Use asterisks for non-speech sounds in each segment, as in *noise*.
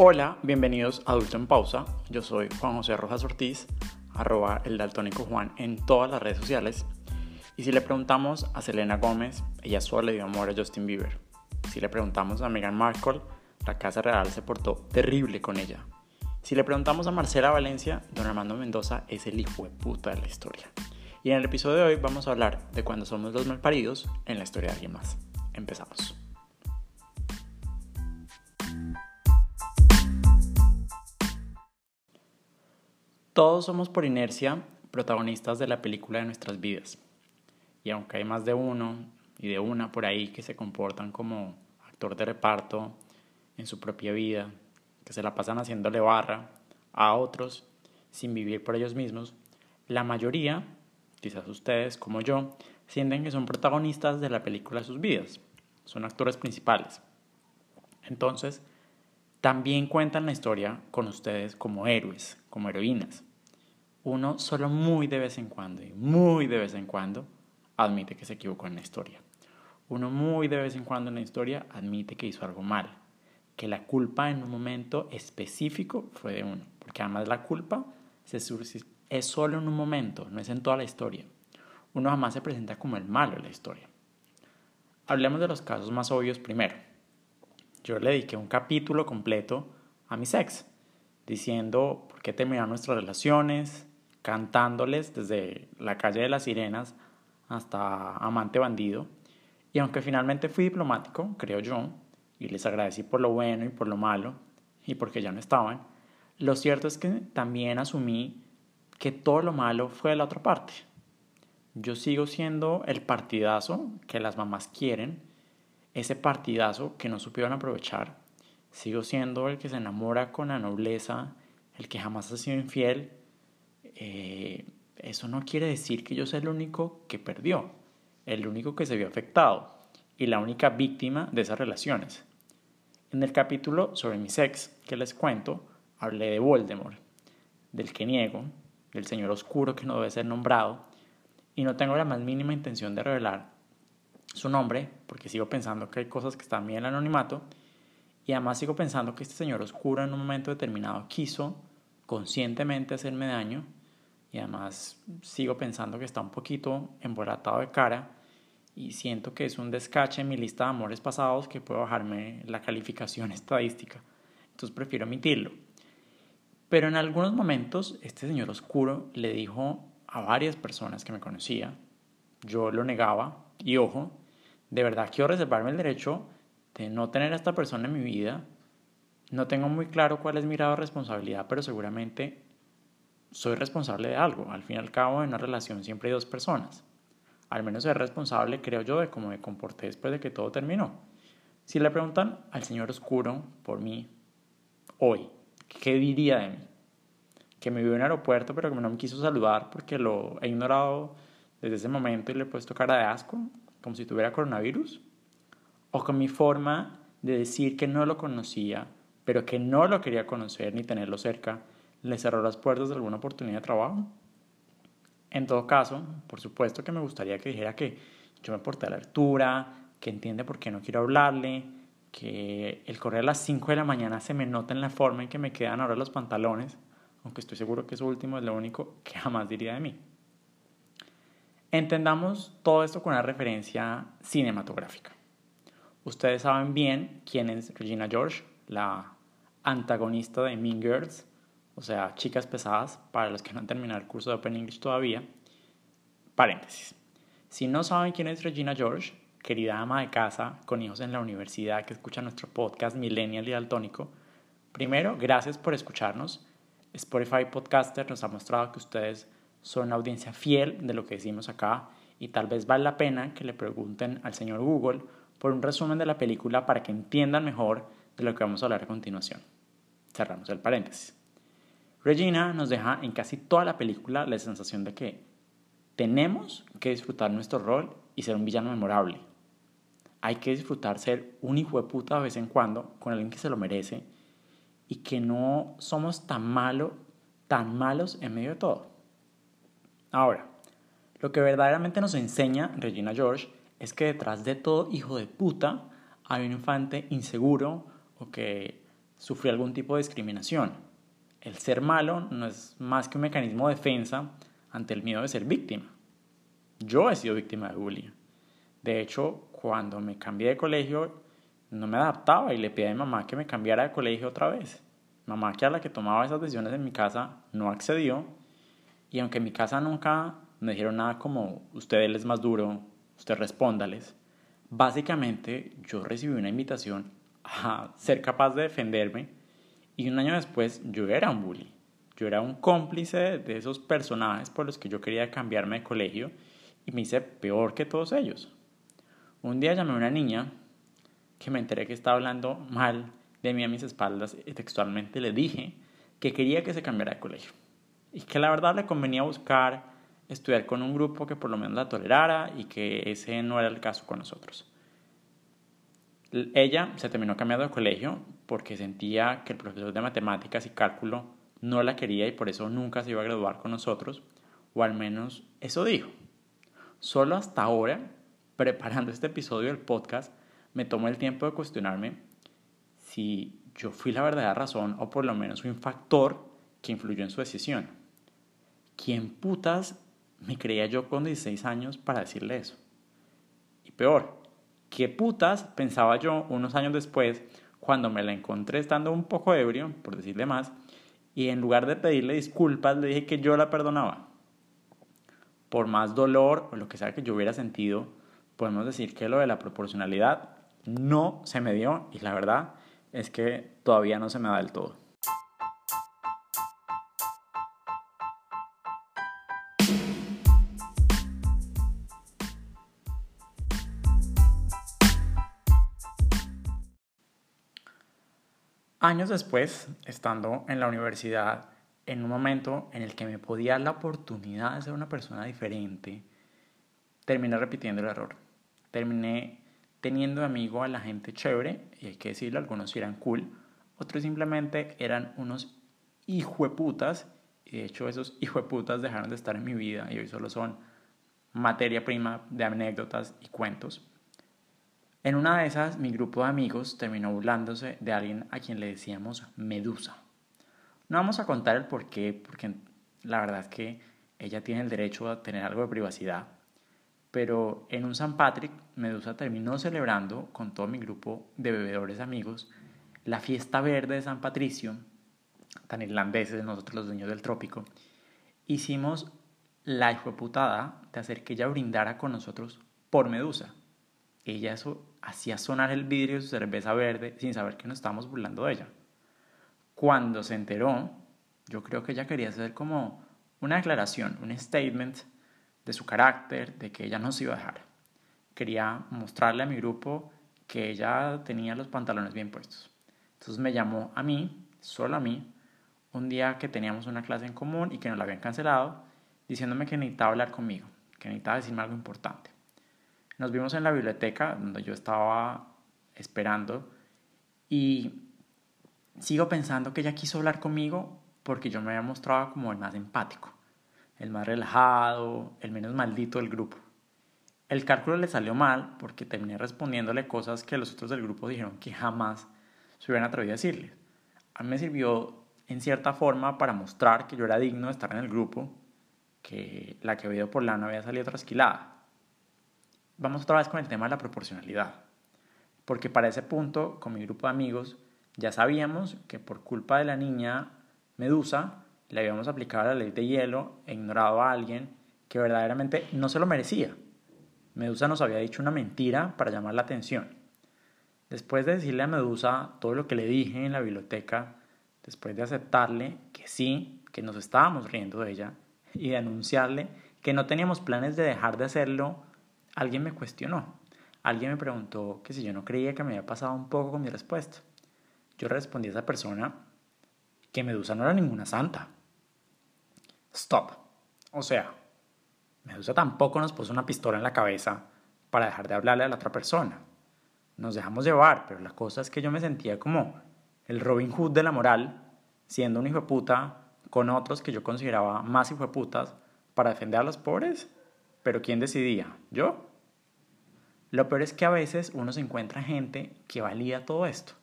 Hola, bienvenidos a Adulto en Pausa. Yo soy Juan José Rojas Ortiz, arroba el daltónico Juan en todas las redes sociales. Y si le preguntamos a Selena Gómez, ella solo le dio amor a Justin Bieber. Si le preguntamos a Meghan Markle, la Casa Real se portó terrible con ella. Si le preguntamos a Marcela Valencia, don Armando Mendoza es el hijo de puta de la historia. Y en el episodio de hoy vamos a hablar de cuando somos los malparidos en la historia de alguien más. Empezamos. Todos somos por inercia protagonistas de la película de nuestras vidas. Y aunque hay más de uno y de una por ahí que se comportan como actor de reparto en su propia vida, que se la pasan haciéndole barra a otros sin vivir por ellos mismos, la mayoría quizás ustedes como yo, sienten que son protagonistas de la película de sus vidas, son actores principales. Entonces, también cuentan la historia con ustedes como héroes, como heroínas. Uno solo muy de vez en cuando, y muy de vez en cuando, admite que se equivocó en la historia. Uno muy de vez en cuando en la historia admite que hizo algo mal, que la culpa en un momento específico fue de uno, porque además la culpa se, es solo en un momento, no es en toda la historia. Uno jamás se presenta como el malo en la historia. Hablemos de los casos más obvios primero. Yo le dediqué un capítulo completo a mi ex, diciendo por qué terminaron nuestras relaciones, cantándoles desde la calle de las sirenas hasta amante bandido. Y aunque finalmente fui diplomático, creo yo, y les agradecí por lo bueno y por lo malo, y porque ya no estaban, lo cierto es que también asumí que todo lo malo fue de la otra parte. Yo sigo siendo el partidazo que las mamás quieren, ese partidazo que no supieron aprovechar. Sigo siendo el que se enamora con la nobleza, el que jamás ha sido infiel. Eh, eso no quiere decir que yo sea el único que perdió, el único que se vio afectado y la única víctima de esas relaciones. En el capítulo sobre mi sex que les cuento, hablé de Voldemort, del que niego, del Señor Oscuro que no debe ser nombrado, y no tengo la más mínima intención de revelar su nombre, porque sigo pensando que hay cosas que están bien en el anonimato, y además sigo pensando que este Señor Oscuro en un momento determinado quiso conscientemente hacerme daño, y además sigo pensando que está un poquito embolatado de cara, y siento que es un descache en mi lista de amores pasados que puede bajarme la calificación *laughs* estadística. Entonces prefiero omitirlo. Pero en algunos momentos este señor oscuro le dijo a varias personas que me conocía, yo lo negaba y ojo, de verdad quiero reservarme el derecho de no tener a esta persona en mi vida. No tengo muy claro cuál es mi grado de responsabilidad, pero seguramente soy responsable de algo. Al fin y al cabo, en una relación siempre hay dos personas. Al menos soy responsable, creo yo, de cómo me comporté después de que todo terminó. Si le preguntan al señor oscuro por mí hoy, ¿qué diría de mí? Que me vio en el aeropuerto pero que no me quiso saludar porque lo he ignorado desde ese momento y le he puesto cara de asco, como si tuviera coronavirus. O con mi forma de decir que no lo conocía, pero que no lo quería conocer ni tenerlo cerca, le cerró las puertas de alguna oportunidad de trabajo. En todo caso, por supuesto que me gustaría que dijera que yo me porté a la altura, que entiende por qué no quiero hablarle, que el correr a las 5 de la mañana se me nota en la forma en que me quedan ahora los pantalones, aunque estoy seguro que eso último es lo único que jamás diría de mí. Entendamos todo esto con una referencia cinematográfica. Ustedes saben bien quién es Regina George, la antagonista de Mean Girls, o sea, chicas pesadas, para los que no han terminado el curso de Open English todavía. Paréntesis. Si no saben quién es Regina George, querida ama de casa con hijos en la universidad que escucha nuestro podcast Millennial y Daltónico, primero, gracias por escucharnos. Spotify Podcaster nos ha mostrado que ustedes son una audiencia fiel de lo que decimos acá y tal vez vale la pena que le pregunten al señor Google por un resumen de la película para que entiendan mejor de lo que vamos a hablar a continuación. Cerramos el paréntesis. Regina nos deja en casi toda la película la sensación de que tenemos que disfrutar nuestro rol y ser un villano memorable hay que disfrutar ser un hijo de puta de vez en cuando con alguien que se lo merece y que no somos tan malos, tan malos en medio de todo. Ahora, lo que verdaderamente nos enseña Regina George es que detrás de todo hijo de puta hay un infante inseguro o que sufrí algún tipo de discriminación. El ser malo no es más que un mecanismo de defensa ante el miedo de ser víctima. Yo he sido víctima de bullying. De hecho, cuando me cambié de colegio, no me adaptaba y le pedí a mi mamá que me cambiara de colegio otra vez. Mamá, que a la que tomaba esas decisiones en mi casa, no accedió. Y aunque en mi casa nunca me dijeron nada como, usted es más duro, usted respóndales, básicamente yo recibí una invitación a ser capaz de defenderme y un año después yo era un bully. Yo era un cómplice de esos personajes por los que yo quería cambiarme de colegio y me hice peor que todos ellos. Un día llamé a una niña que me enteré que estaba hablando mal de mí a mis espaldas y textualmente le dije que quería que se cambiara de colegio y que la verdad le convenía buscar estudiar con un grupo que por lo menos la tolerara y que ese no era el caso con nosotros. Ella se terminó cambiando de colegio porque sentía que el profesor de matemáticas y cálculo no la quería y por eso nunca se iba a graduar con nosotros, o al menos eso dijo. Solo hasta ahora, preparando este episodio del podcast, me tomó el tiempo de cuestionarme si yo fui la verdadera razón o por lo menos un factor que influyó en su decisión. ¿Quién putas me creía yo con 16 años para decirle eso? Y peor, ¿qué putas pensaba yo unos años después cuando me la encontré estando un poco ebrio, por decirle más, y en lugar de pedirle disculpas le dije que yo la perdonaba? Por más dolor o lo que sea que yo hubiera sentido, podemos decir que lo de la proporcionalidad no se me dio y la verdad es que todavía no se me da del todo. Años después, estando en la universidad, en un momento en el que me podía dar la oportunidad de ser una persona diferente, terminé repitiendo el error. Terminé teniendo amigo a la gente chévere, y hay que decirlo, algunos eran cool, otros simplemente eran unos hijueputas, y de hecho esos hijueputas dejaron de estar en mi vida y hoy solo son materia prima de anécdotas y cuentos. En una de esas, mi grupo de amigos terminó burlándose de alguien a quien le decíamos Medusa. No vamos a contar el por qué, porque la verdad es que ella tiene el derecho a tener algo de privacidad, pero en un San Patrick, Medusa terminó celebrando con todo mi grupo de bebedores amigos la fiesta verde de San Patricio, tan irlandeses nosotros los dueños del trópico. Hicimos la hijueputada de hacer que ella brindara con nosotros por Medusa. Ella eso hacía sonar el vidrio de su cerveza verde sin saber que nos estábamos burlando de ella. Cuando se enteró, yo creo que ella quería hacer como una declaración, un statement de su carácter, de que ella no se iba a dejar. Quería mostrarle a mi grupo que ella tenía los pantalones bien puestos. Entonces me llamó a mí, solo a mí, un día que teníamos una clase en común y que nos la habían cancelado, diciéndome que necesitaba hablar conmigo, que necesitaba decirme algo importante. Nos vimos en la biblioteca donde yo estaba esperando y sigo pensando que ella quiso hablar conmigo porque yo me había mostrado como el más empático el más relajado, el menos maldito del grupo. El cálculo le salió mal porque terminé respondiéndole cosas que los otros del grupo dijeron que jamás se hubieran atrevido a decirle. A mí me sirvió en cierta forma para mostrar que yo era digno de estar en el grupo, que la que había ido por lana había salido trasquilada. Vamos otra vez con el tema de la proporcionalidad, porque para ese punto, con mi grupo de amigos, ya sabíamos que por culpa de la niña Medusa, le habíamos aplicado la ley de hielo e ignorado a alguien que verdaderamente no se lo merecía. Medusa nos había dicho una mentira para llamar la atención. Después de decirle a Medusa todo lo que le dije en la biblioteca, después de aceptarle que sí, que nos estábamos riendo de ella, y de anunciarle que no teníamos planes de dejar de hacerlo, alguien me cuestionó. Alguien me preguntó que si yo no creía que me había pasado un poco con mi respuesta. Yo respondí a esa persona que Medusa no era ninguna santa, Stop. O sea, Medusa tampoco nos puso una pistola en la cabeza para dejar de hablarle a la otra persona. Nos dejamos llevar, pero la cosa es que yo me sentía como el Robin Hood de la moral, siendo un hijo de puta con otros que yo consideraba más hijo de putas para defender a los pobres. Pero ¿quién decidía? ¿Yo? Lo peor es que a veces uno se encuentra gente que valía todo esto.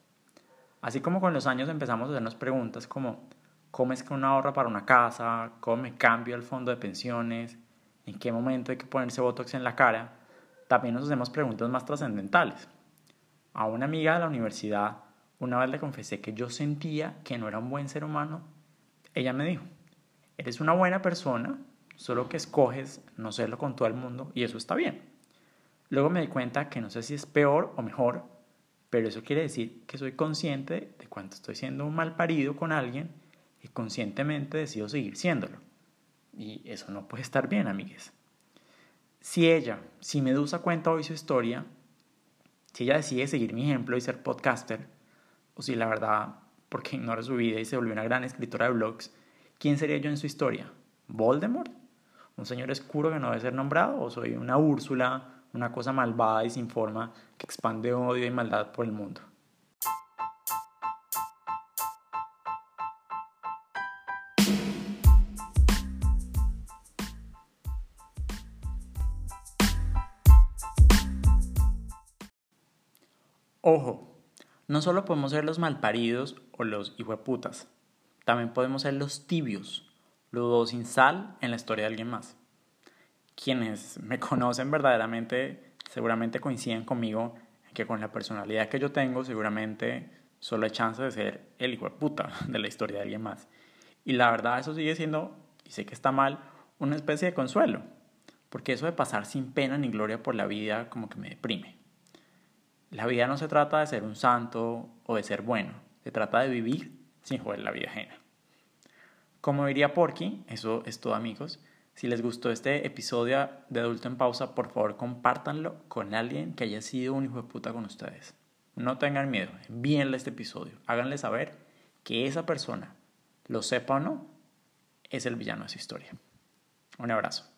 Así como con los años empezamos a hacernos preguntas como cómo es que uno ahorra para una casa, cómo me cambio el fondo de pensiones, en qué momento hay que ponerse Botox en la cara, también nos hacemos preguntas más trascendentales. A una amiga de la universidad una vez le confesé que yo sentía que no era un buen ser humano. Ella me dijo, eres una buena persona, solo que escoges no serlo con todo el mundo y eso está bien. Luego me di cuenta que no sé si es peor o mejor, pero eso quiere decir que soy consciente de cuando estoy siendo un mal parido con alguien y conscientemente decido seguir siéndolo. Y eso no puede estar bien, amigues. Si ella, si Medusa cuenta hoy su historia, si ella decide seguir mi ejemplo y ser podcaster, o si la verdad, porque ignora su vida y se volvió una gran escritora de blogs, ¿quién sería yo en su historia? ¿Voldemort? ¿Un señor oscuro que no debe ser nombrado? ¿O soy una Úrsula, una cosa malvada y sin forma que expande odio y maldad por el mundo? Ojo, no solo podemos ser los malparidos o los hijueputas, también podemos ser los tibios, los sin sal en la historia de alguien más. Quienes me *laughs* conocen verdaderamente seguramente coinciden conmigo en que con la personalidad que yo tengo seguramente solo hay chance de ser el hijo de puta *laughs* de la historia de alguien más. Y la verdad eso sigue siendo, y sé que está mal, una especie de consuelo, porque eso de pasar sin pena ni gloria por la vida como que me deprime. La vida no se trata de ser un santo o de ser bueno, se trata de vivir sin joder la vida ajena. Como diría Porky, eso es todo amigos. Si les gustó este episodio de Adulto en Pausa, por favor compártanlo con alguien que haya sido un hijo de puta con ustedes. No tengan miedo, envíenle este episodio. Háganle saber que esa persona, lo sepa o no, es el villano de su historia. Un abrazo.